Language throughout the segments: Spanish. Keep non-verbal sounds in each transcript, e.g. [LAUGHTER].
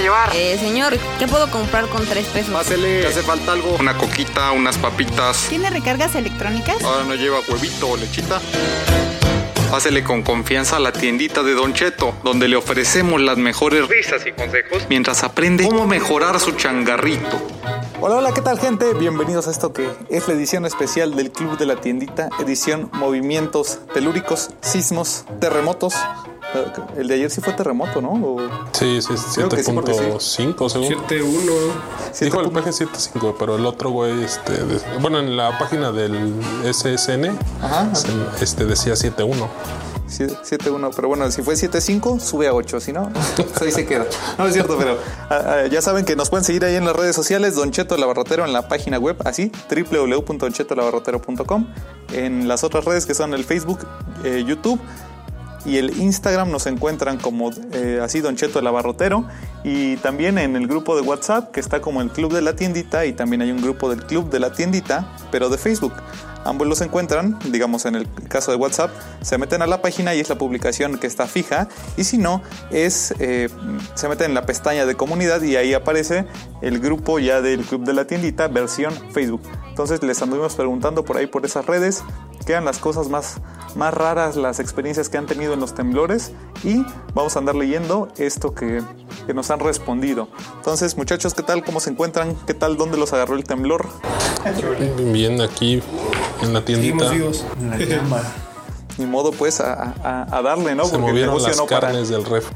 llevar? Eh, señor, ¿qué puedo comprar con tres pesos? Pásele, ¿le hace falta algo? Una coquita, unas papitas. ¿Tiene recargas electrónicas? Ahora no lleva huevito o lechita. Pásele con confianza a la tiendita de Don Cheto, donde le ofrecemos las mejores risas y consejos mientras aprende cómo mejorar su changarrito. Hola, hola, ¿qué tal gente? Bienvenidos a esto que es la edición especial del Club de la Tiendita, edición Movimientos Telúricos, Sismos, Terremotos. El de ayer sí fue terremoto, ¿no? O- Sí, sí, Creo que sí, porque sí. 7.5 según. 7-1. Dijo el PG 7.5, pero el otro güey, este, de- bueno, en la página del SSN, Ajá, se- este decía 7.1. Sí, 7-1, pero bueno, si fue 7-5, sube a 8, si no, pues ahí se queda. No es cierto, pero ah, ah, ya saben que nos pueden seguir ahí en las redes sociales, Don Cheto Labarrotero en la página web, así, www.donchetolabarrotero.com, en las otras redes que son el Facebook, eh, YouTube y el Instagram nos encuentran como eh, así Don Cheto el Abarrotero y también en el grupo de WhatsApp que está como el Club de la Tiendita y también hay un grupo del Club de la Tiendita pero de Facebook. Ambos los encuentran, digamos en el caso de WhatsApp, se meten a la página y es la publicación que está fija y si no es eh, se meten en la pestaña de comunidad y ahí aparece el grupo ya del Club de la Tiendita versión Facebook. Entonces les anduvimos preguntando por ahí por esas redes qué las cosas más, más raras, las experiencias que han tenido en los temblores y vamos a andar leyendo esto que, que nos han respondido. Entonces, muchachos, ¿qué tal? ¿Cómo se encuentran? ¿Qué tal? ¿Dónde los agarró el temblor? Bien aquí en la tiendita. Seguimos vivos. [LAUGHS] Ni modo, pues, a, a- a darle, ¿no? Se Porque movieron negocio las no para. carnes del ref.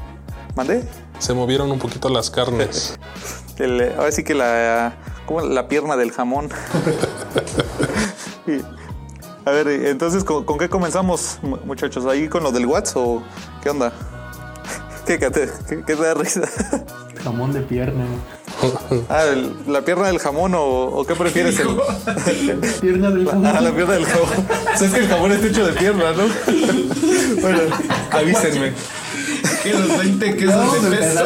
¿Mandé? Se movieron un poquito las carnes. [LAUGHS] El- ahora sí que la, ¿cómo? la pierna del jamón. [LAUGHS] Y, a ver, entonces, ¿con, con qué comenzamos, mu- muchachos? ¿Ahí con lo del WhatsApp o qué onda? ¿Qué, qué, qué- qué te da risa? Jamón de pierna. Ah, el- ¿la pierna del jamón o, o qué prefieres? El, [LAUGHS] Pierna del jamón. ah, la pierna del jamón. O sea, es que el jamón está hecho de pierna, ¿no? bueno, avísenme. Que los 20 quesos de peso.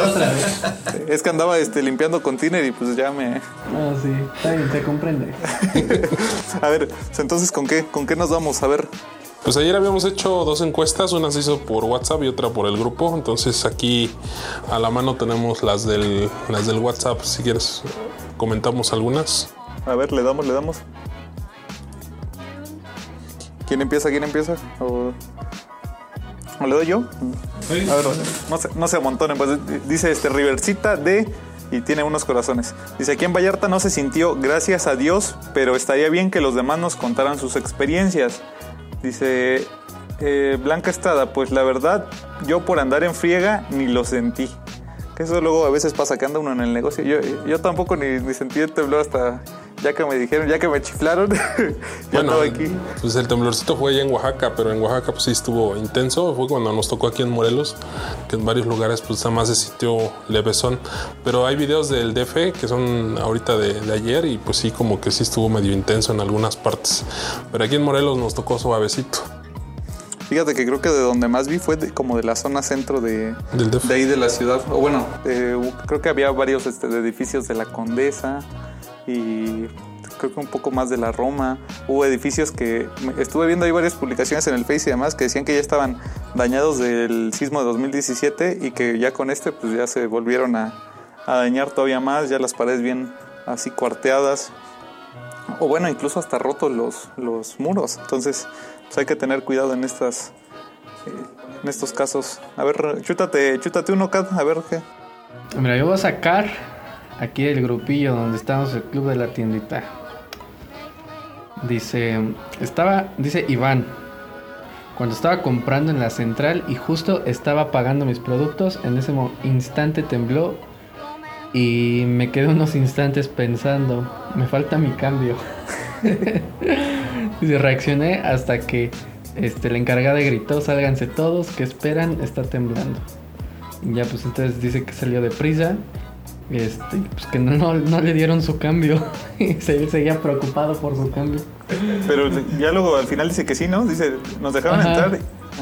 Es que andaba este, limpiando container y pues ya me... Ah, sí. Está bien, te comprende. [LAUGHS] A ver, entonces, ¿con qué, ¿con qué nos vamos? A ver, Pues ayer habíamos hecho dos encuestas, una se hizo por WhatsApp y otra por el grupo. Entonces aquí a la mano tenemos las del, las del WhatsApp. Si quieres, comentamos algunas. a ver, le damos, le damos. ¿Quién empieza? ¿Quién empieza? ¿O, o le doy yo? A ver, no se, no se amontonen. Pues dice este Riversita de y tiene unos corazones. Dice aquí en Vallarta no se sintió, gracias a Dios, pero estaría bien que los demás nos contaran sus experiencias. Dice eh, Blanca Estrada, pues la verdad, yo por andar en friega ni lo sentí. Que eso luego a veces pasa que anda uno en el negocio. Yo, yo tampoco ni, ni sentí el temblor hasta ya que me dijeron, ya que me chiflaron. [LAUGHS] ya Bueno, estaba aquí. pues el temblorcito fue allá en Oaxaca, pero en Oaxaca pues sí estuvo intenso. Fue cuando nos tocó aquí en Morelos, que en varios lugares pues nada más se sintió levesón. Pero hay videos del DF que son ahorita de, de ayer y pues sí como que sí estuvo medio intenso en algunas partes. Pero aquí en Morelos nos tocó suavecito. Fíjate que creo que de donde más vi fue de- como de la zona centro de, ahí de la ciudad. O bueno, eh, creo que había varios este, edificios de la Condesa y creo que un poco más de la Roma. Hubo edificios que estuve viendo ahí varias publicaciones en el Face y demás que decían que ya estaban dañados del sismo de 2017 y que ya con este pues ya se volvieron a, a dañar todavía más, ya las paredes bien así cuarteadas. O bueno, incluso hasta rotos los, los muros. Entonces, hay que tener cuidado en estas en estos casos. A ver, chútate, chútate uno, Kat, a ver qué. Mira, yo voy a sacar aquí el grupillo donde estamos, el club de la tiendita. Dice, estaba, dice Iván, cuando estaba comprando en la central y justo estaba pagando mis productos, en ese instante tembló y me quedé unos instantes pensando, me falta mi cambio. [LAUGHS] Dice, reaccioné hasta que este, la encargada gritó, sálganse todos, que esperan, está temblando. Y ya pues entonces dice que salió deprisa. Este, pues que no, no, no le dieron su cambio. [LAUGHS] y se, seguía preocupado por su cambio. Pero ya luego al final dice que sí, ¿no? Dice, nos dejaron Ajá. entrar.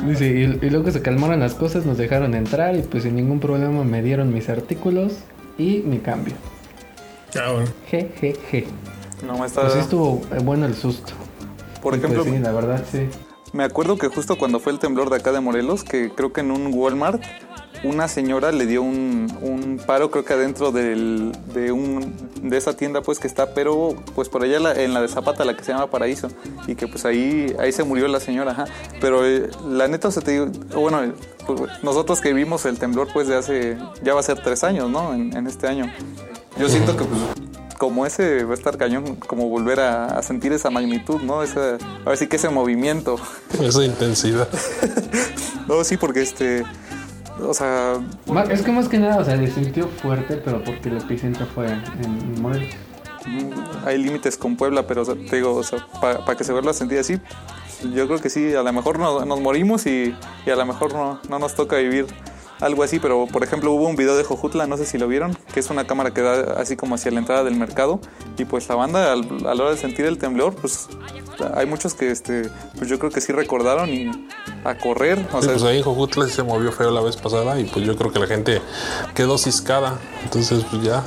Dice, y, y luego se calmaron las cosas, nos dejaron entrar y pues sin ningún problema me dieron mis artículos y mi cambio. Ah, bueno. Je, je, je. No, me está... Pues sí estuvo eh, bueno el susto. Por Y, pues, ejemplo, sí, la verdad, sí. me acuerdo que justo cuando fue el temblor de acá de Morelos, que creo que en un Walmart una señora le dio un, un paro, creo que adentro del, de, un, de esa tienda pues que está, pero pues por allá la- en la de Zapata, la que se llama Paraíso, y que pues ahí, ahí se murió la señora, ajá. Pero eh, la neta, o sea, te digo, bueno, pues, nosotros que vimos el temblor pues de hace, ya va a ser tres años, ¿no? En, en este año. Yo siento que pues, como ese va a estar cañón, como volver a, a sentir esa magnitud, ¿no? Esa, a ver si que ese movimiento. Esa intensidad. [LAUGHS] No, sí, porque este, o sea, Es que más que nada, o sea, le sintió fuerte, pero porque el epicentro fue en Morelos. Mm, hay límites con Puebla, pero o sea, te digo, o sea, para que se vuelva a sentir así, yo creo que sí, a lo mejor nos, nos morimos y, y a lo mejor no, no nos toca vivir algo así, pero por ejemplo hubo un video de Jojutla, no sé si lo vieron, que es una cámara que da así como hacia la entrada del mercado y pues la banda al- a la hora de sentir el temblor, pues hay muchos que este, pues yo creo que sí recordaron y a correr, o Sí, sea, pues ahí Jojutla se movió feo la vez pasada y pues yo creo que la gente quedó ciscada. Entonces pues ya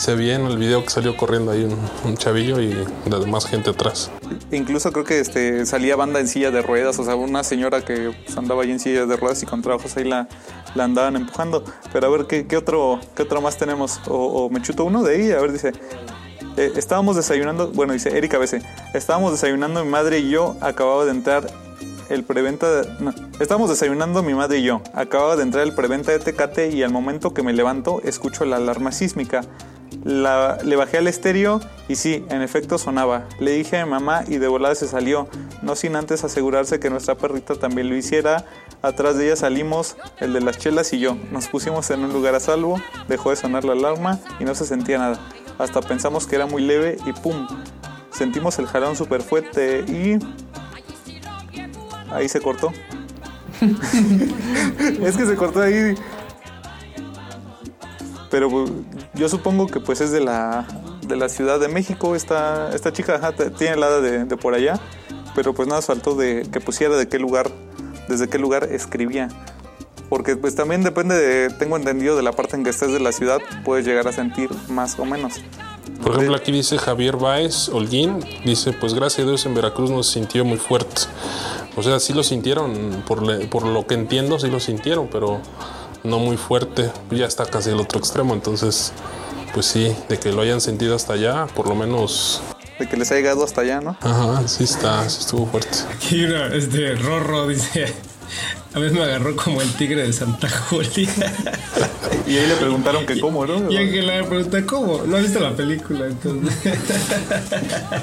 se ve en el video que salió corriendo ahí un, chavillo y la demás gente atrás. Incluso creo que este salía banda en silla de ruedas, o sea, una señora que pues, andaba ahí en silla de ruedas y con trabajos ahí la, la andaban empujando. Pero a ver, ¿qué, qué otro, qué otro más tenemos? O, o me chuto uno de ahí, a ver, dice. eh, estábamos desayunando, bueno, dice Erika BC, estábamos desayunando mi madre y yo, acababa de entrar el preventa de, no, estábamos desayunando mi madre y yo, acababa de entrar el preventa de Tecate y al momento que me levanto escucho la alarma sísmica. La- le bajé al estéreo y sí, en efecto sonaba. Le dije a mi mamá y de volada se salió, no sin antes asegurarse que nuestra perrita también lo hiciera. Atrás de ella salimos el de las chelas y yo. Nos pusimos en un lugar a salvo, dejó de sonar la alarma y no se sentía nada. Hasta pensamos que era muy leve y ¡pum! Sentimos el jalón súper fuerte y... Ahí se cortó. [LAUGHS] es que se cortó ahí. Pero pues, yo supongo que pues es de la, de la Ciudad de México. Esta, esta chica ajá, tiene la edad de, de por allá. Pero pues nada, faltó de que pusiera de qué lugar, desde qué lugar escribía. Porque pues también depende de, tengo entendido, de la parte en que estés de la ciudad, puedes llegar a sentir más o menos. Por ejemplo, aquí dice Javier Baez Holguín, dice, pues gracias a Dios en Veracruz nos sintió muy fuerte. O sea, sí lo sintieron, por, le- por lo que entiendo, sí lo sintieron, pero no muy fuerte. Ya está casi el otro extremo, entonces, pues sí, de que lo hayan sentido hasta allá, por lo menos, De que les ha llegado hasta allá, ¿no? ajá, sí está, sí estuvo fuerte. Aquí una, este, Rorro dice. A veces me agarró como el tigre de Santa Julia. Y ahí le preguntaron que cómo, ¿no? Y Ángela me pregunta, ¿cómo? No has visto la película, entonces.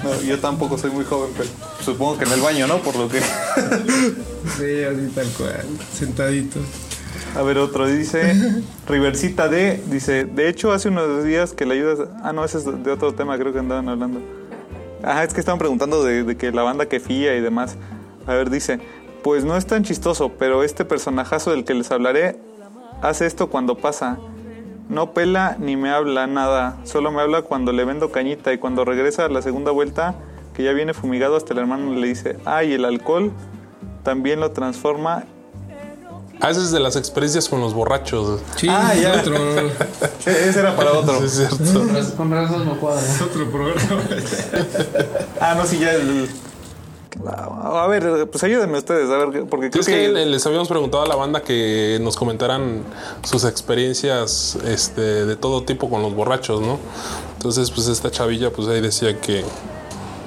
No, yo tampoco soy muy joven, pero supongo que en el baño, ¿no? Por lo que... [LAUGHS] Sí, así tal cual. Sentadito. A ver, otro dice, [LAUGHS] Riversita D, dice, de hecho hace unos días que le ayudas, ah no, ese es de otro tema, creo que andaban hablando. Ajá, es que estaban preguntando de, de que la banda que fía y demás. A ver, dice, pues no es tan chistoso, pero este personajazo del que les hablaré hace esto cuando pasa. No pela ni me habla nada, solo me habla cuando le vendo cañita y cuando regresa a la segunda vuelta, que ya viene fumigado, hasta el hermano le dice, ay, el alcohol también lo transforma Ah, ese es de las experiencias con los borrachos. Sí, Ah, ya. otro, [LAUGHS] Ese era para otro. Sí, es cierto. Con raz- Con razón no cuadra. es otro programa. [LAUGHS] Ah, no, sí, ya el... A ver, pues ayúdenme ustedes, a ver, porque creo es que que... le- les habíamos preguntado a la banda que nos comentaran sus experiencias este, de todo tipo con los borrachos, ¿no? Entonces, pues esta chavilla, pues ahí decía que,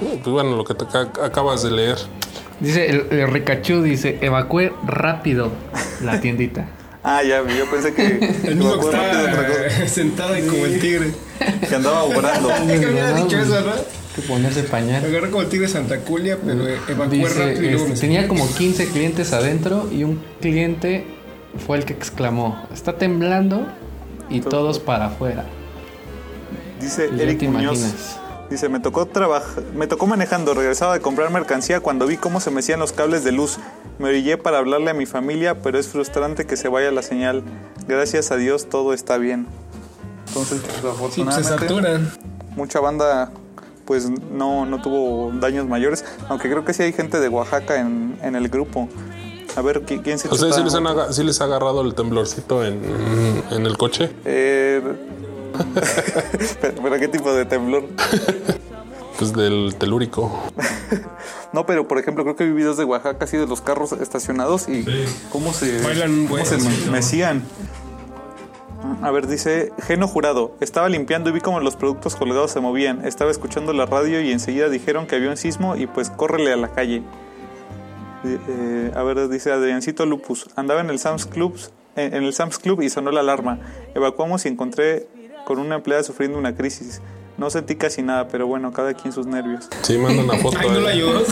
pues bueno, lo que te ac- acabas de leer. Dice el, el Ricachú, dice, evacué rápido la tiendita. [LAUGHS] Ah, ya, yo pensé que... El mismo que que está [LAUGHS] sentado ahí como el tigre. que andaba obrando. [LAUGHS] ¿Qué había dicho eso, no? Que ponerse Me pañal. agarró como el tigre de Santa Culia, pero evacué rápido y luego este, me tenía como 15 clientes adentro y un cliente fue el que exclamó, está temblando y todos para afuera. Dice Y Eric te Muñoz. imaginas. Dice, me tocó trabajar, me tocó manejando, regresaba de comprar mercancía cuando vi cómo se mecían los cables de luz. Me orillé para hablarle a mi familia, pero es frustrante que se vaya la señal. Gracias a Dios todo está bien. Entonces, pues, Sí, pues se afortunadamente, saturan. mucha banda pues no, no tuvo daños mayores, aunque creo que sí hay gente de Oaxaca en, en el grupo. A ver, ¿qui- ¿quién se ¿A ustedes sí les, han sí les ha agarrado el temblorcito en, en el coche? Eh, [LAUGHS] pero, pero ¿qué tipo de temblor? Pues del telúrico. [LAUGHS] No, pero por ejemplo, creo que vi videos de Oaxaca así de los carros estacionados y cómo se, Bailan cómo buen se mecían. A ver, dice Geno Jurado. Estaba limpiando y vi como los productos colgados se movían. Estaba escuchando la radio y enseguida dijeron que había un sismo y pues córrele a la calle. Eh, eh, a ver, dice Adriancito Lupus. Andaba en el Sam's Club, en el Sam's Club y sonó la alarma. Evacuamos y encontré con una empleada sufriendo una crisis. No sentí casi nada, pero bueno, cada quien sus nervios. Sí, manda una foto. [LAUGHS] Ay, no la ayudo.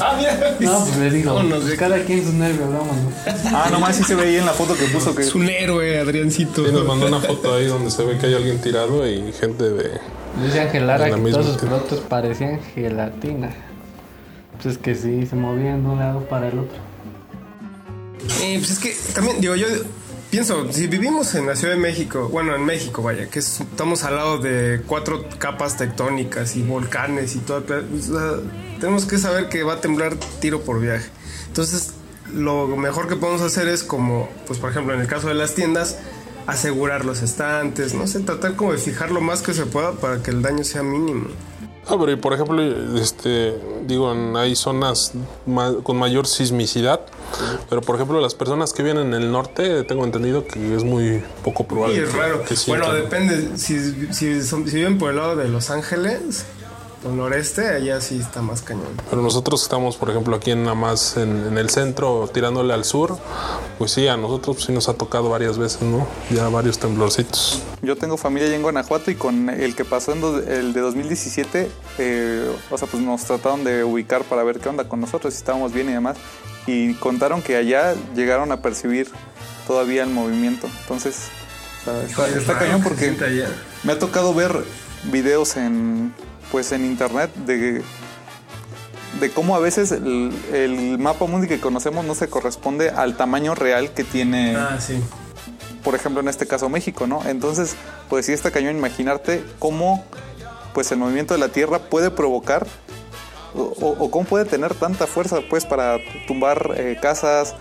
ah, mira. No, pues le digo, Vámonos de- cada quien sus nervios, vámonos. Ah, nomás sí se ve ahí en la foto que puso que Es un héroe, Adriancito. Sí, nos mandó una foto ahí donde se ve que hay alguien tirado y gente de. Dice Ángel Lara que todos sus productos parecían gelatina. Pues es que sí, se movían de un lado para el otro. Eh, pues es que también, digo, yo pienso, si vivimos en la Ciudad de México, bueno, en México, vaya, que es- estamos al lado de cuatro capas tectónicas y volcanes y todo, o sea, tenemos que saber que va a temblar tiro por viaje. Entonces, lo mejor que podemos hacer es como, pues por ejemplo, en el caso de las tiendas, asegurar los estantes, no sé, tratar como de fijar lo más que se pueda para que el daño sea mínimo. Ah, pero y por ejemplo, este, digo, hay zonas con mayor sismicidad, pero por ejemplo, las personas que viven en el norte, tengo entendido que es muy poco probable. Y es que- raro. que bueno, depende. Si, si, son- si viven por el lado de Los Ángeles, por el noreste, allá sí está más cañón. Pero nosotros estamos, por ejemplo, aquí en nada más en, en el centro, tirándole al sur, pues sí, a nosotros sí nos ha tocado varias veces, ¿no? Ya varios temblorcitos. Yo tengo familia allá en Guanajuato y con el que pasó en do- el de 2017, eh, o sea, pues nos trataron de ubicar para ver qué onda con nosotros, si estábamos bien y demás. Y contaron que allá llegaron a percibir todavía el movimiento. Entonces, está, está cañón porque me ha tocado ver videos en, pues, en internet de, de cómo a veces el, el mapa mundi que conocemos no se corresponde al tamaño real que tiene Ah, sí. por ejemplo en este caso México, ¿no? Entonces, pues sí está cañón imaginarte cómo pues el movimiento de la Tierra puede provocar o, cómo puede tener tanta fuerza pues para tumbar eh, casas,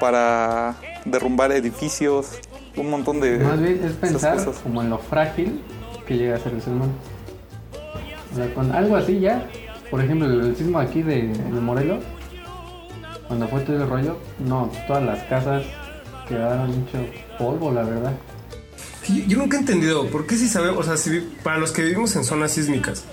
para derrumbar edificios, un montón de Más bien es pensar cosas. como en lo frágil que llega a ser el ser humano. O sea, con algo así ya, por ejemplo, el, sismo aquí de, de Morelos, cuando fue todo el rollo, no, todas las casas quedaron hecho polvo, la verdad. Yo, yo nunca he entendido por qué si sabemos, o sea, si para los que vivimos en zonas sísmicas.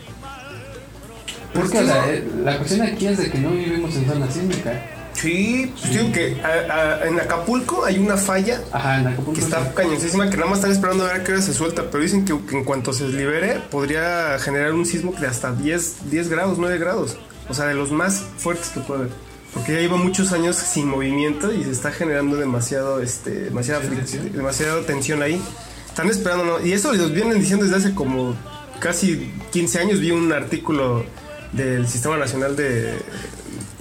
¿Por Porque la, eh, la cuestión aquí es de que no vivimos en zona sísmica. Sí, pues digo que a- a- en Acapulco hay una falla Ajá, en Acapulco. que sí. está cañoncísima que nada más están esperando a ver qué hora se suelta, pero dicen que, que en cuanto se libere podría generar un sismo de hasta 10, 10 grados, 9 grados. O sea, de los más fuertes que puede haber. Porque ya lleva muchos años sin movimiento y se está generando demasiado, este, demasiada, fric- demasiada tensión ahí. Están esperando, ¿no? Y eso los vienen diciendo desde hace como casi 15 años. Vi un artículo del Sistema Nacional de...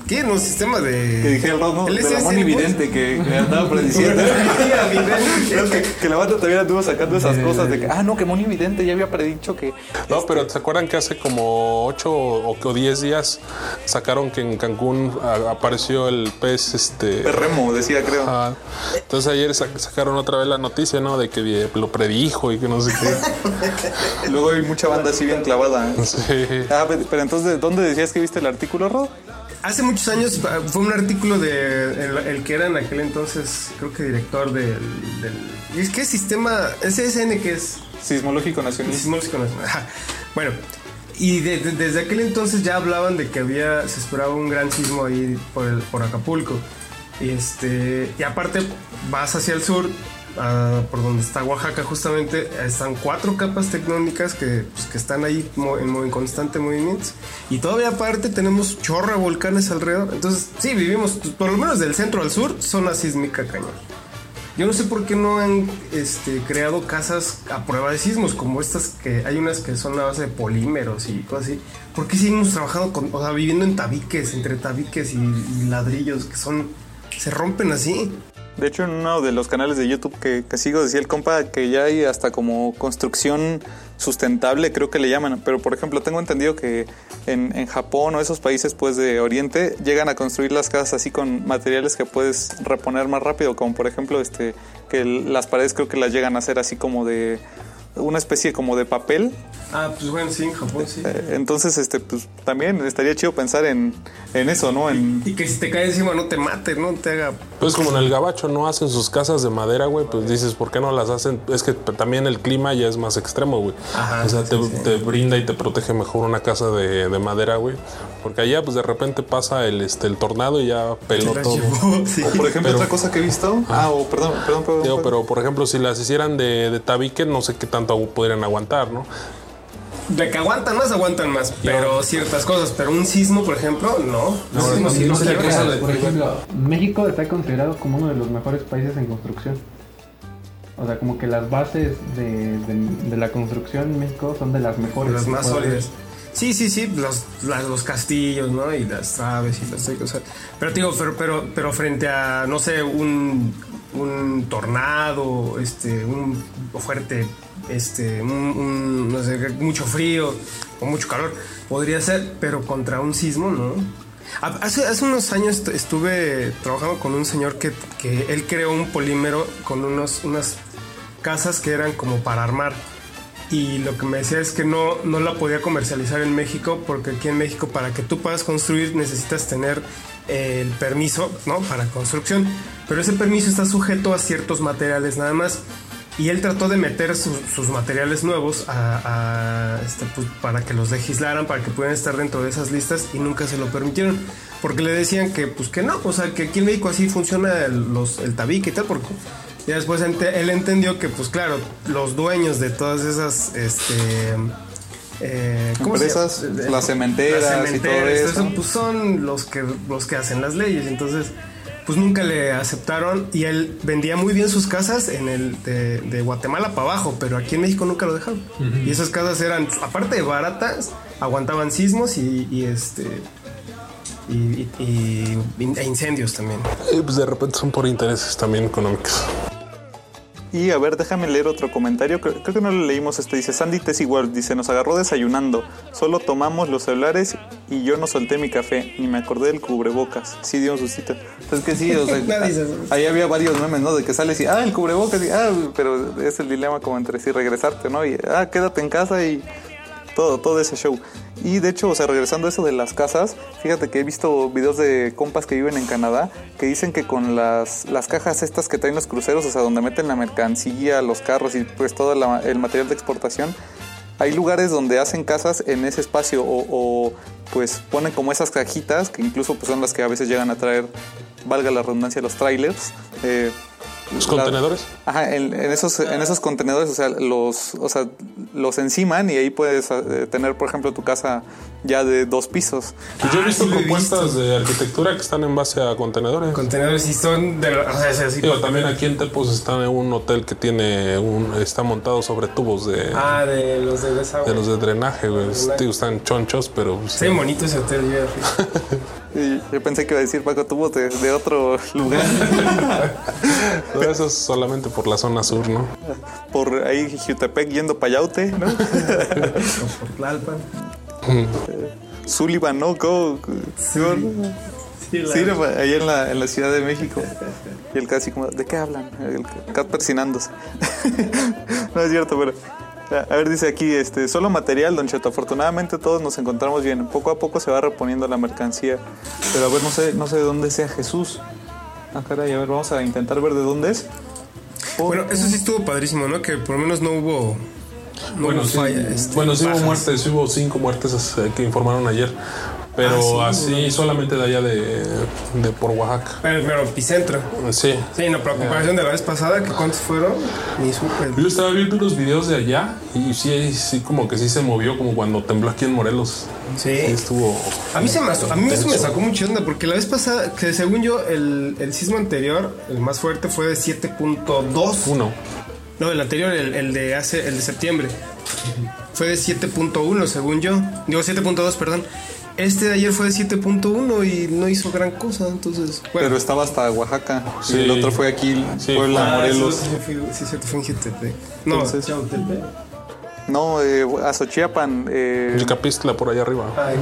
¿Qué? No, sistema de... Que dije el Rod, ¿no? El De pues. Vidente que, que andaba prediciendo. [LAUGHS] Creo que, que la banda todavía anduvo sacando esas cosas de que, ah, no, que Moni Vidente ya había predicho que. No, pero ¿se acuerdan que hace como 8 o 10 días sacaron que en Cancún apareció el pez este Remo, decía, creo. Ajá. Entonces ayer sa- sacaron otra vez la noticia, ¿no? De que eh, lo predijo y que no sé qué. Luego hay mucha banda así bien clavada. ¿eh? [LAUGHS] Sí. Ah, pe- pero entonces, ¿de ¿dónde decías que viste el artículo, Rod? Hace muchos años ah, fue un artículo de el, el que era en aquel entonces, creo que director del... del ¿y es que sistema? SSN que es Sismológico Nacional. Sismológico Nacional. Bueno, y de- de- desde aquel entonces ya hablaban de que había, se esperaba un gran sismo ahí por, el- por Acapulco. Y, este, y aparte vas hacia el sur, ah, por donde está Oaxaca justamente, están cuatro capas tectónicas que, pues, que están ahí en, en constante movimiento. Y todavía aparte tenemos chorra volcanes alrededor. Entonces, sí, vivimos, pues, por lo menos del centro al sur, zona sísmica cañón. Yo no sé por qué no han este, creado casas a prueba de sismos, como estas que hay unas que son a base de polímeros y cosas así. ¿Por qué seguimos trabajando con, o sea, viviendo en tabiques, entre tabiques y, y ladrillos que son, se rompen así? De hecho, en uno de los canales de YouTube que, que sigo decía el compa que ya hay hasta como construcción sustentable, creo que le llaman. Pero, por ejemplo, tengo entendido que en, en Japón o esos países pues de Oriente llegan a construir las casas así con materiales que puedes reponer más rápido, como por ejemplo este que las paredes creo que las llegan a hacer así como de una especie como de papel. Ah, pues bueno, sí, en Japón sí. Eh, Entonces, este, pues también estaría chido pensar en, en eso, ¿no? En, Y que si te cae encima no te mate, no te haga. Pues como en el gabacho no hacen sus casas de madera, güey, pues dices, ¿por qué no las hacen? Es que también el clima ya es más extremo, güey. Ajá, o sea, sí, te, sí. te brinda y te protege mejor una casa de, de madera, güey. Porque allá, pues de repente pasa el, este, el tornado y ya peló todo. [LAUGHS] sí. o, por ejemplo, Pero- otra cosa que he visto. Ah, o perdón, perdón, perdón. Digo, perdón. pero por ejemplo, si las hicieran de, de tabique, no sé qué tanto podrían aguantar, ¿no? De que aguantan más, aguantan más. Pero ciertas cosas. Pero un sismo, por ejemplo, no. No, no, sí se se Por ejemplo, México está considerado como uno de los mejores países en construcción. O sea, como que las bases de, de- de la construcción en México son de las mejores. las más sólidas. Sí, sí, sí, los, las- los castillos, ¿no? Y las traves y las o sea, Pero te digo, pero, pero, pero frente a, no sé, un, un tornado, este, un fuerte, este, un, un, no sé, mucho frío o mucho calor, podría ser, pero contra un sismo, ¿no? Ha- Hace, hace unos años est- estuve trabajando con un señor que, que él creó un polímero con unos, unas casas que eran como para armar. Y lo que me decía es que no, no la podía comercializar en México porque aquí en México para que tú puedas construir necesitas tener el permiso ¿no? para construcción. Pero ese permiso está sujeto a ciertos materiales nada más. Y él trató de meter su- sus materiales nuevos este, pues, para que los legislaran, para que pudieran estar dentro de esas listas y nunca se lo permitieron. Porque le decían que, pues, que no, o sea, que aquí en México así funciona el, tabique y tal, porque ya después él entendió que, pues claro, los dueños de todas esas, este... eh, ¿cómo se Empresas, llama? las cementeras y todo eso. pues son los que, los que hacen las leyes. Entonces, pues nunca le aceptaron y él vendía muy bien sus casas en el de, de Guatemala para abajo, pero aquí en México nunca lo dejaron. Y esas casas eran, aparte de baratas, aguantaban sismos y, y, este... Y, y- y- e incendios también. Y pues de repente son por intereses también económicos. Y a ver, déjame leer otro comentario. Creo, creo que no lo leímos. Este dice: Sandy Tess igual. Dice: Nos agarró desayunando. Solo tomamos los celulares y yo no solté mi café. Ni me acordé del cubrebocas. Sí, dio un sustito. Es que sí, o sea, [LAUGHS] ahí había varios memes, ¿no? De que sales y, ah, el cubrebocas. Y, ah, pero es el dilema como entre sí regresarte, ¿no? Y, ah, quédate en casa y todo, todo ese show. Y de hecho, o sea, regresando a eso de las casas, fíjate que he visto videos de compas que viven en Canadá que dicen que con las, las cajas estas que traen los cruceros, o sea, donde meten la mercancía, los carros y pues todo la- el material de exportación, hay lugares donde hacen casas en ese espacio o, o, pues ponen como esas cajitas que incluso pues son las que a veces llegan a traer, valga la redundancia, los trailers. eh, ¿Los la- contenedores? Ajá, en, en esos, en esos contenedores, o sea, los, o sea, los enciman y ahí puedes eh, tener, por ejemplo, tu casa ya de dos pisos. Pues yo he Ah, visto sí he propuestas visto. de arquitectura que están en base a contenedores. Contenedores y son de... O sea, es así. Digo, también aquí en Tepos está en un hotel que tiene un, está montado sobre tubos de, Ah, de los de desagüe. de los de drenaje, güey. Digo, están chonchos, pero pues, bien bonito ese hotel, yo. [LAUGHS] Y pensé que iba a decir Paco Tubos de, de otro lugar, [LAUGHS] pero eso es solamente por la zona sur, ¿no? por ahí Jutepec yendo Payaute, ¿no? O [LAUGHS] por Tlalpan. Sullivan, ¿no? Go- Sí, la- Sí, no, ahí en la, en la Ciudad de México. Y el casi como, ¿de qué hablan? El cat persinándose. [LAUGHS] no es cierto, pero. A ver, dice aquí, este, solo material, Don Cheto. Afortunadamente todos nos encontramos bien. Poco a poco se va reponiendo la mercancía. Pero a ver, no sé, no sé de dónde sea Jesús. Ah, caray, a ver, vamos a intentar ver de dónde es. Bueno, eso sí estuvo padrísimo, ¿no? Que por lo menos no hubo. No Bueno, hubo sí, este, bueno, sí hubo muertes, sí hubo cinco muertes eh, que informaron ayer. Pero Ah, sí, así solamente de allá de, de por Oaxaca. Pero, pero epicentro. Sí. Sí, no, pero a comparación de la vez pasada, que cuántos fueron, ni supe. Yo estaba viendo unos videos de allá y sí, sí, como que sí se movió, como cuando tembló aquí en Morelos. Sí. Sí, estuvo. A mí, se me, a mí eso me sacó mucho de onda porque la vez pasada, que según yo, el, el sismo anterior, el más fuerte, fue de 7.2. Uno. No, el anterior, el, el de hace, el de septiembre. Fue de 7.1, según yo. Digo 7.2, perdón. Este de ayer fue de 7.1 y no hizo gran cosa, entonces. Bueno. Pero estaba hasta Oaxaca. Sí. Y el otro fue aquí, Sí. Puebla, Ah, Morelos. Sí, sí, fue- sí, sí, fue en Jutepec. No, Entonces- Chautepec. No, eh, a Xochiapan. eh, El Capistla por allá arriba. Ay,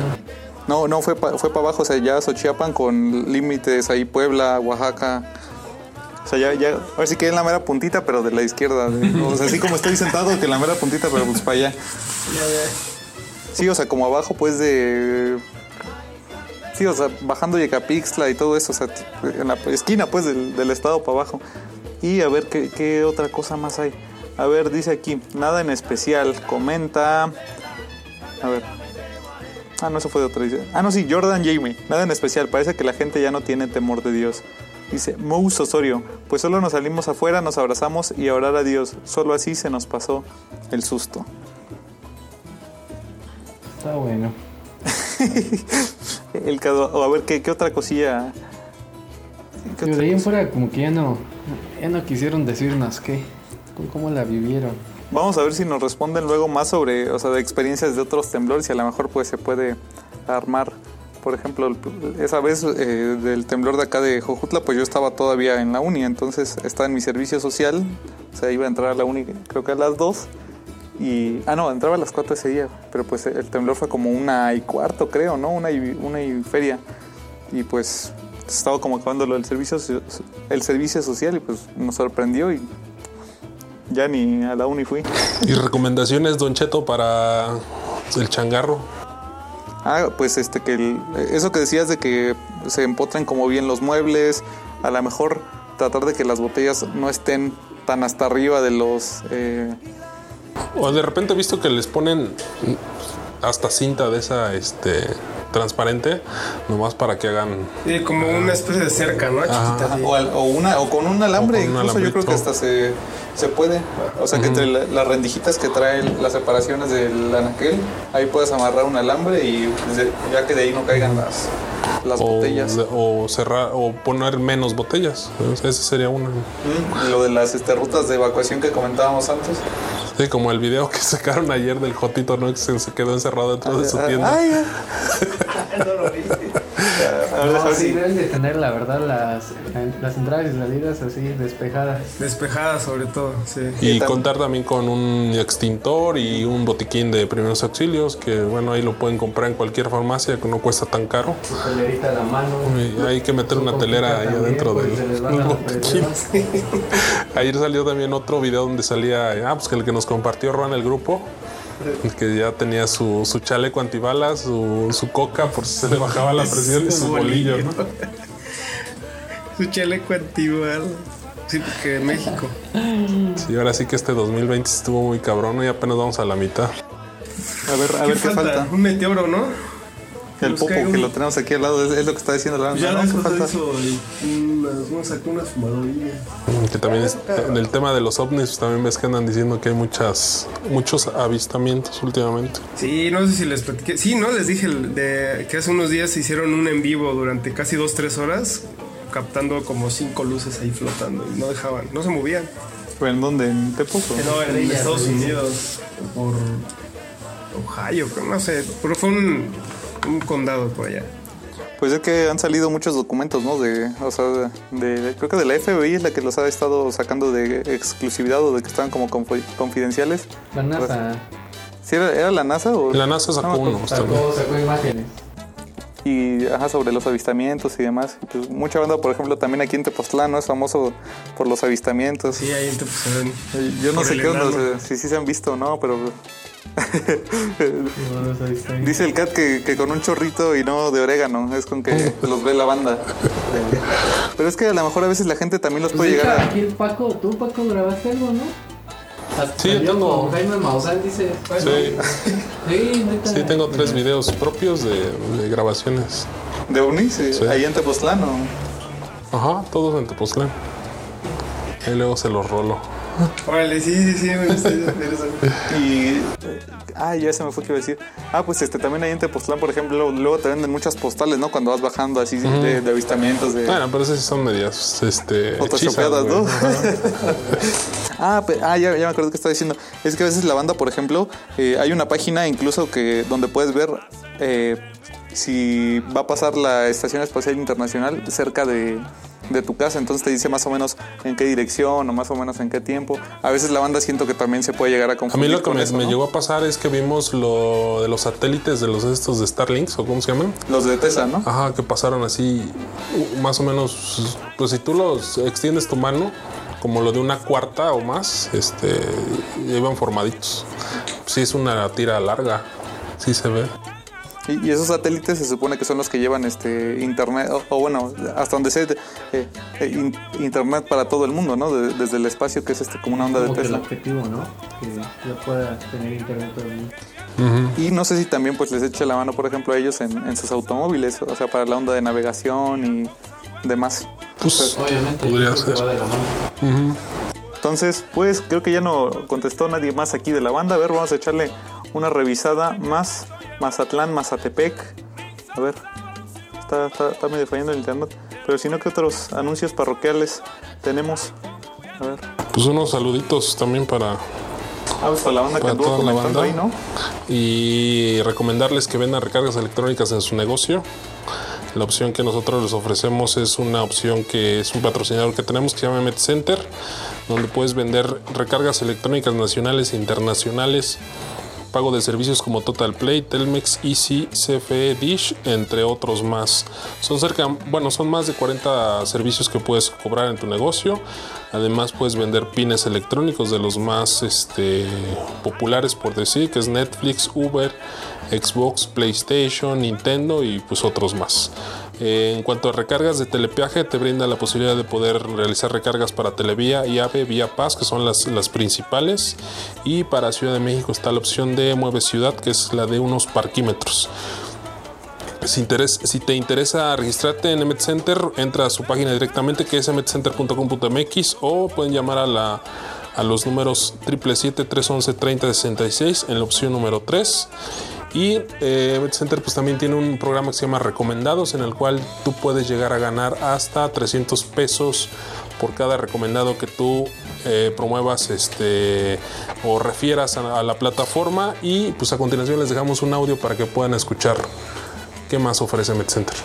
no, no, fue para fue pa abajo, o sea, ya Xochiapan con límites ahí, Puebla, Oaxaca. O sea, ya, ya, ahora sí que en la mera puntita, pero de la izquierda. o sea, así como estoy sentado, que en la mera puntita, pero pues para allá. Sí, o sea, como abajo, pues de. Sí, o sea, bajando Yecapixtla y todo eso, o sea, en la esquina, pues, del, del estado para abajo. Y a ver qué, qué otra cosa más hay. A ver, dice aquí, nada en especial. Comenta. A ver. Ah, no, eso fue de otra. Ah, no, sí, Jordan Jamie. Nada en especial. Parece que la gente ya no tiene temor de Dios. Dice, Mous Osorio. Pues solo nos salimos afuera, nos abrazamos y a orar a Dios. Solo así se nos pasó el susto. Está bueno. [LAUGHS] El o a ver, ¿qué, qué otra cosilla? ¿Qué de ahí en fuera como que ya no, ya no quisieron decirnos qué, cómo- cómo la vivieron. Vamos a ver si nos responden luego más sobre, o sea, de experiencias de otros temblores y a lo mejor pues se puede armar. Por ejemplo, esa vez eh, del temblor de acá de Jojutla, pues yo estaba todavía en la uni, entonces estaba en mi servicio social, o sea, iba a entrar a la uni creo que a las 2 y... Ah, no, entraba a las 4 ese día, pero pues el temblor fue como una y cuarto, creo, ¿no? Una y, una y feria. Y pues estaba como acabando lo servicio, el servicio social y pues nos sorprendió y ya ni a la uni fui. Y recomendaciones, Don Cheto, para el changarro. Ah, pues este que el- eso que decías de que se empotran como bien los muebles, a lo mejor tratar de que las botellas no estén tan hasta arriba de los eh, O de repente he visto que les ponen hasta cinta de esa este transparente, nomás para que hagan. Sí, como una especie de cerca, ¿no? Chiquita. o, al- o una o con un alambre, O con un incluso yo creo que hasta se, se puede. O sea que entre la- las rendijitas que traen las separaciones del anaquel, ahí puedes amarrar un alambre y ya que de ahí no caigan las, las O, botellas. o cerrar o poner menos botellas. Esa sería una. Mm, Lo de las este, rutas de evacuación que comentábamos antes. Sí, como el video que [LAUGHS] sacaron ayer del Jotito, ¿no? Que se, quedó encerrado dentro de su tienda. Ay, ay. [LAUGHS] A ver, a ver sí, si- deben de tener, la verdad, las, las entradas y salidas así despejadas. Despejada sobre todo, sí. Y tam- contar también con un extintor y un botiquín de primeros auxilios, que bueno, ahí lo pueden comprar en cualquier farmacia, que no cuesta tan caro. Su telerita a la mano. Y hay que meter una telera ahí También, adentro pues, del botiquín. [LAUGHS] Ayer salió también otro video donde salía, ah, pues que el que nos compartió Ron el grupo, [LAUGHS] que ya tenía su, su chaleco antibalas, su, su coca por si se le bajaba la [LAUGHS] presión y su bolillo, ¿no? [LAUGHS] Su chaleco antigual. Sí, porque México. Sí, ahora sí que este 2020 estuvo muy cabrón y apenas vamos a la mitad. A ver, a ver qué falta. Un meteoro, ¿no? El Nos popo un- que lo tenemos aquí al lado es, es lo que está diciendo la Ya ¿no? ¿Qué falta? Unas, unas, sacó unas fumadorillas. Que también es, en el tema de los ovnis, pues, también ves que andan diciendo que hay muchas, muchos avistamientos últimamente. Sí, no sé si les platiqué. Sí, no, les dije de, que hace unos días hicieron un en vivo durante casi dos, tres horas, captando como cinco luces ahí flotando y no dejaban, no se movían. ¿Pero en dónde? ¿En Tepos? o? No, en Estrellas, Estados sí. Unidos, por Ohio, no sé, pero fue un, un condado por allá. Pues es que han salido muchos documentos, ¿no? De, o sea, de, de- creo que de la FBI es la que los ha estado sacando de exclusividad o de que estaban como confi- confidenciales. La NASA ¿Sí era, era la NASA o? La NASA sacó No, uno. sacó, sacó imágenes. Y ajá, sobre los avistamientos y demás. Pues, mucha banda, por ejemplo, también aquí en Tepoztlán, ¿no? Es famoso por los avistamientos. Sí, ahí te pusieron. Eh, Yo no sé qué onda, si sí se han visto o no, pero [LAUGHS] Dice el cat que, que con un chorrito y no de orégano, es con que [LAUGHS] los ve la banda. Pero es que a lo mejor a veces la gente también los Pues puede llegar a... aquí el Paco, tú Paco grabaste algo, ¿no? Hasta Sí, yo tengo- Jaime Maussan, dice. Sí, Sí, neta. sí, tengo tres videos propios de, de grabaciones. De Sí. ahí en Tepoztlán, ¿o? Ajá, todos en Tepoztlán. Y luego se los rolo. Órale, sí, sí, sí, me gusta interesante. [LAUGHS] Y. Ah, ya se me fue que iba a decir. Ah, pues este también ahí en Tepoztlán, por ejemplo, luego, te venden muchas postales, ¿no? Cuando vas bajando así de, de avistamientos de. Bueno, pero esas sí son medias, este... Photoshopeadas, ¿no? [LAUGHS] ah, pe- ah, ya, ya me acuerdo que estaba diciendo. Es que a veces la banda, por ejemplo, eh, hay una página incluso que donde puedes ver eh, si va a pasar la Estación Espacial Internacional cerca de, de tu casa, entonces te dice más o menos en qué dirección o más o menos en qué tiempo. A veces la banda siento que también se puede llegar a A confundir mí lo que me, eso, me ¿no? llegó a pasar es que vimos lo de los satélites de los estos de Starlinks o cómo se llaman. Los de Tesla, ¿no? Ajá, que pasaron así, más o menos, pues si tú los extiendes tu mano, como lo de una cuarta o más, este, iban formaditos. Sí es una tira larga, sí se ve. Y, y esos satélites se supone que son los que llevan este internet, o, o bueno, hasta donde sé, eh, eh, in- internet para todo el mundo, ¿no? De- desde el espacio, que es este como una onda de que el Tesla. objetivo, ¿no? Que ya pueda tener internet todo el mundo. Y no sé si también pues les eche la mano, por ejemplo, a ellos en, en sus automóviles, o sea, para la onda de navegación y demás. Pues Obviamente, podría ser. va de la mano. Entonces, pues creo que ya no contestó nadie más aquí de la banda. A ver, vamos a echarle una revisada más. Mazatlán, Mazatepec. A ver, está, está, está medio fallando el internet. Pero si no, ¿qué otros anuncios parroquiales tenemos? A ver. Pues unos saluditos también para, Ah, pues para la banda que para toda la banda. ahí, ¿no? Y recomendarles que vendan recargas electrónicas en su negocio. La opción que nosotros les ofrecemos es una opción que es un patrocinador que tenemos que se llama donde puedes vender recargas electrónicas nacionales e internacionales, pago de servicios como Total Play, Telmex, Easy, CFE, Dish, entre otros más. Son cerca, bueno, son más de 40 servicios que puedes cobrar en tu negocio. Además puedes vender pines electrónicos de los más este, populares por decir, que es Netflix, Uber, Xbox, PlayStation, Nintendo y pues otros más. Eh, en cuanto a recargas de telepeaje, te brinda la posibilidad de poder realizar recargas para Televía y AVE Vía Paz, que son las, las principales. Y para Ciudad de México está la opción de Mueve Ciudad, que es la de unos parquímetros. Si, te interesa registrarte en Emet Center, entra a su página directamente que es emetcenter.com.mx o pueden llamar a, la, a los números 777-311-3066 en la opción número 3. Y eh, pues también tiene un programa que se llama Recomendados en el cual tú puedes llegar a ganar hasta 300 pesos por cada recomendado que tú eh, promuevas este o refieras a, a la plataforma y pues a continuación les dejamos un audio para que puedan escuchar qué más ofrece MedCenter.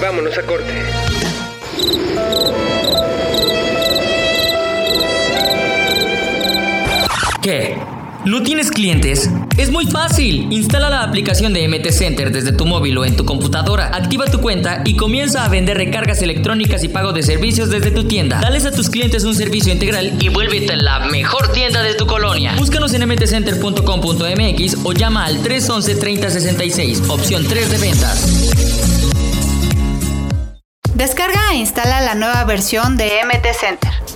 Vámonos a corte. ¿No tienes clientes? Es muy fácil. Instala la aplicación de MT Center desde tu móvil o en tu computadora, activa tu cuenta y comienza a vender recargas electrónicas y pago de servicios desde tu tienda. Dales a tus clientes un servicio integral y vuélvete la mejor tienda de tu colonia. Búscanos en mtcenter.com.mx o llama al 311-3066, opción 3 de ventas. Descarga e instala la nueva versión de MT Center.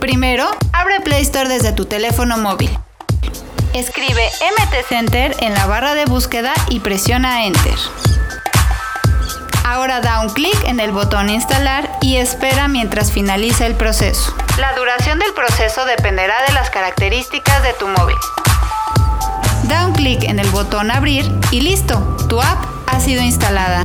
Primero, abre Play Store desde tu teléfono móvil. Escribe MT Center en la barra de búsqueda y presiona Enter. Ahora da un clic en el botón Instalar y espera mientras finaliza el proceso. La duración del proceso dependerá de las características de tu móvil. Da un clic en el botón Abrir y listo, tu app ha sido instalada.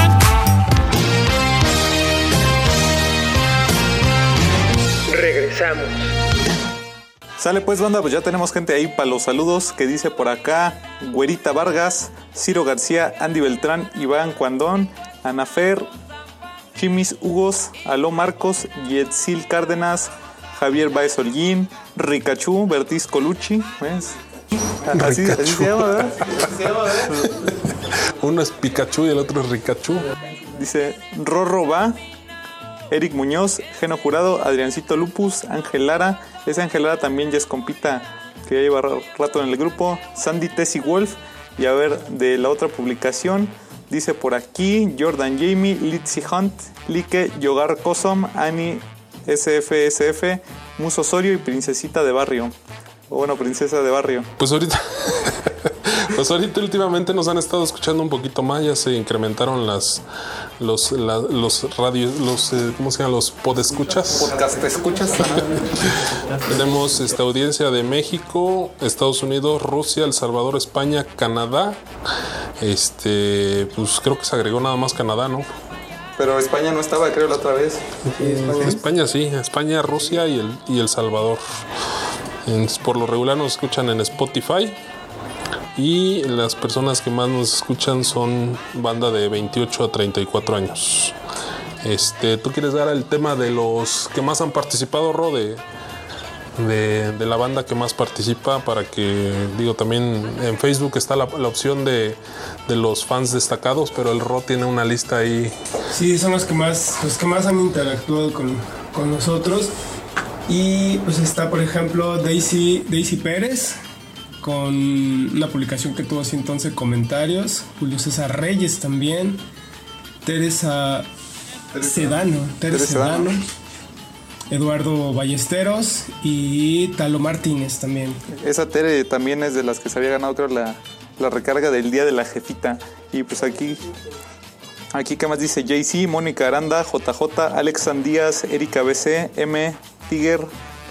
Regresamos. Sale pues banda, pues ya tenemos gente ahí para los saludos que dice por acá Güerita Vargas, Ciro García, Andy Beltrán, Iván Cuandón, Anafer, Chimis Hugos, Aló Marcos, Yetzil Cárdenas, Javier Baez Holguín, Ricachú, Bertiz Colucci, ¿ves? Así, así se llama, ¿verdad? Así se llama, ¿verdad? Uno es Pikachu y el otro es Rikachu. Dice Rorro va, Eric Muñoz, Geno Jurado, Adriancito Lupus, Ángel Lara. Ese Ángel Lara también ya es compita que ya lleva ra- rato en el grupo. Sandy Tessie Wolf. Y a ver, de la otra publicación, dice por aquí Jordan Jamie, Litzy Hunt, Like, Yogar Kosom, Ani SFSF, Muso Osorio y Princesita de Barrio. O bueno, Princesa de Barrio. Pues ahorita, [LAUGHS] Pues ahorita últimamente nos han estado escuchando un poquito más, ya se incrementaron las los la- los radios, los eh, ¿cómo se llama? los podescuchas. Podcast, ¿te escuchas? [LAUGHS] Tenemos esta audiencia de México, Estados Unidos, Rusia, El Salvador, España, Canadá. Este, pues creo que se agregó nada más Canadá, ¿no? Pero España no estaba, creo, la otra vez. España sí, España, Rusia y el, y el Salvador. En- por lo regular nos escuchan en Spotify. Y las personas que más nos escuchan son banda de 28 a 34 años. Este, ¿Tú quieres dar el tema de los que más han participado, Ro? De, de, de la banda que más participa para que, digo, también en Facebook está la, la opción de, de los fans destacados, pero el Ro tiene una lista ahí Sí, son los que más, los que más han interactuado con, con nosotros. Y pues está, por ejemplo, Daisy, Daisy Pérez, con una publicación que tuvo 111 comentarios. Julio César Reyes también. Teresa Sedano. Teresa Sedano. Eduardo Ballesteros y Talo Martínez también. Esa Tere también es de las que se había ganado, creo, la, la recarga del día de la jefita. Y pues aquí, aquí ¿qué más dice? JC, Mónica Aranda, JJ, Alex Sandías, Erika BC, M, Tiger,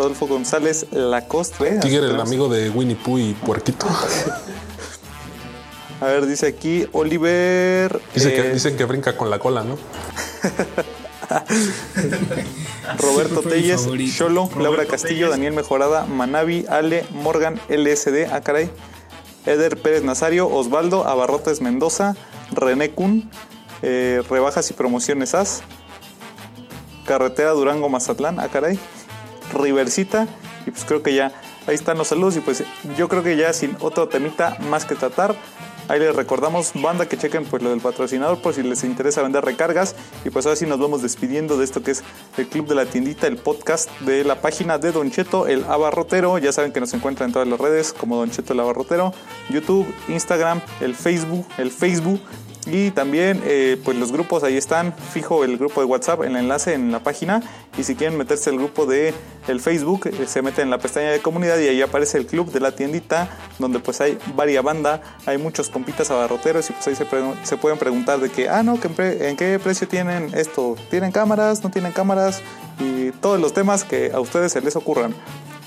Rodolfo González. Así Tiger, el amigo de Winnie Pooh y Puerquito. [LAUGHS] A ver, dice aquí Oliver. Dice que, eh, dicen que brinca con la cola, ¿no? [LAUGHS] Roberto Telles. Cholo, Roberto Laura Castillo, Daniel Mejorada, Manavi, Ale, Morgan, LSD, ah caray, Eder Pérez Nazario, Osvaldo, Abarrotes Mendoza, René Kun, eh, Rebajas y Promociones AS, Carretera Durango Mazatlán, ah caray, Riversita, y pues creo que ya ahí están los saludos y pues yo creo que ya sin otro temita más que tratar. Ahí les recordamos, banda, que chequen pues lo del patrocinador por si les interesa vender recargas. Y pues ahora sí nos vamos despidiendo de esto que es el Club de la Tiendita, el podcast de la página de Don Cheto, el Abarrotero. Ya saben que nos encuentran en todas las redes como Don Cheto el Abarrotero, YouTube, Instagram, el Facebook, el Facebook. Y también eh, pues los grupos ahí están, fijo el grupo de WhatsApp, el enlace en la página. Y si quieren meterse al grupo de el Facebook, eh, se meten en la pestaña de comunidad y ahí aparece el club de la tiendita, donde pues hay varia banda, hay muchos compitas abarroteros y pues ahí se, pueden preguntar de que, ah, no, ¿qué pre- ¿en qué precio tienen esto? ¿Tienen cámaras? ¿No tienen cámaras? Y todos los temas que a ustedes se les ocurran.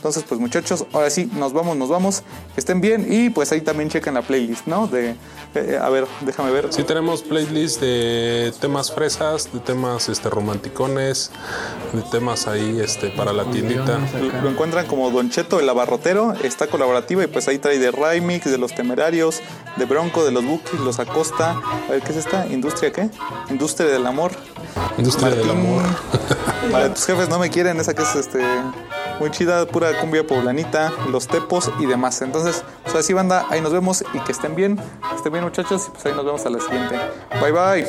Entonces, pues muchachos, ahora sí, nos vamos, nos vamos. Que estén bien y pues ahí también chequen la playlist, ¿no? De, eh, a ver, déjame ver. Sí tenemos playlist de temas fresas, de temas este romanticones, de temas ahí este para la tiendita. Lo lo encuentran como Don Cheto, el abarrotero, está colaborativa y pues ahí trae de Rymix, de los temerarios, de Bronco, de los Bookies, los Acosta. A ver, ¿qué es esta? ¿Industria qué? Industria del amor. Industria del amor. Vale, tus jefes no me quieren, esa que es este muy chida, pura cumbia poblanita, los tepos y demás. Entonces, pues así banda, ahí nos vemos y que estén bien, que estén bien muchachos y pues ahí nos vemos a la siguiente. Bye bye.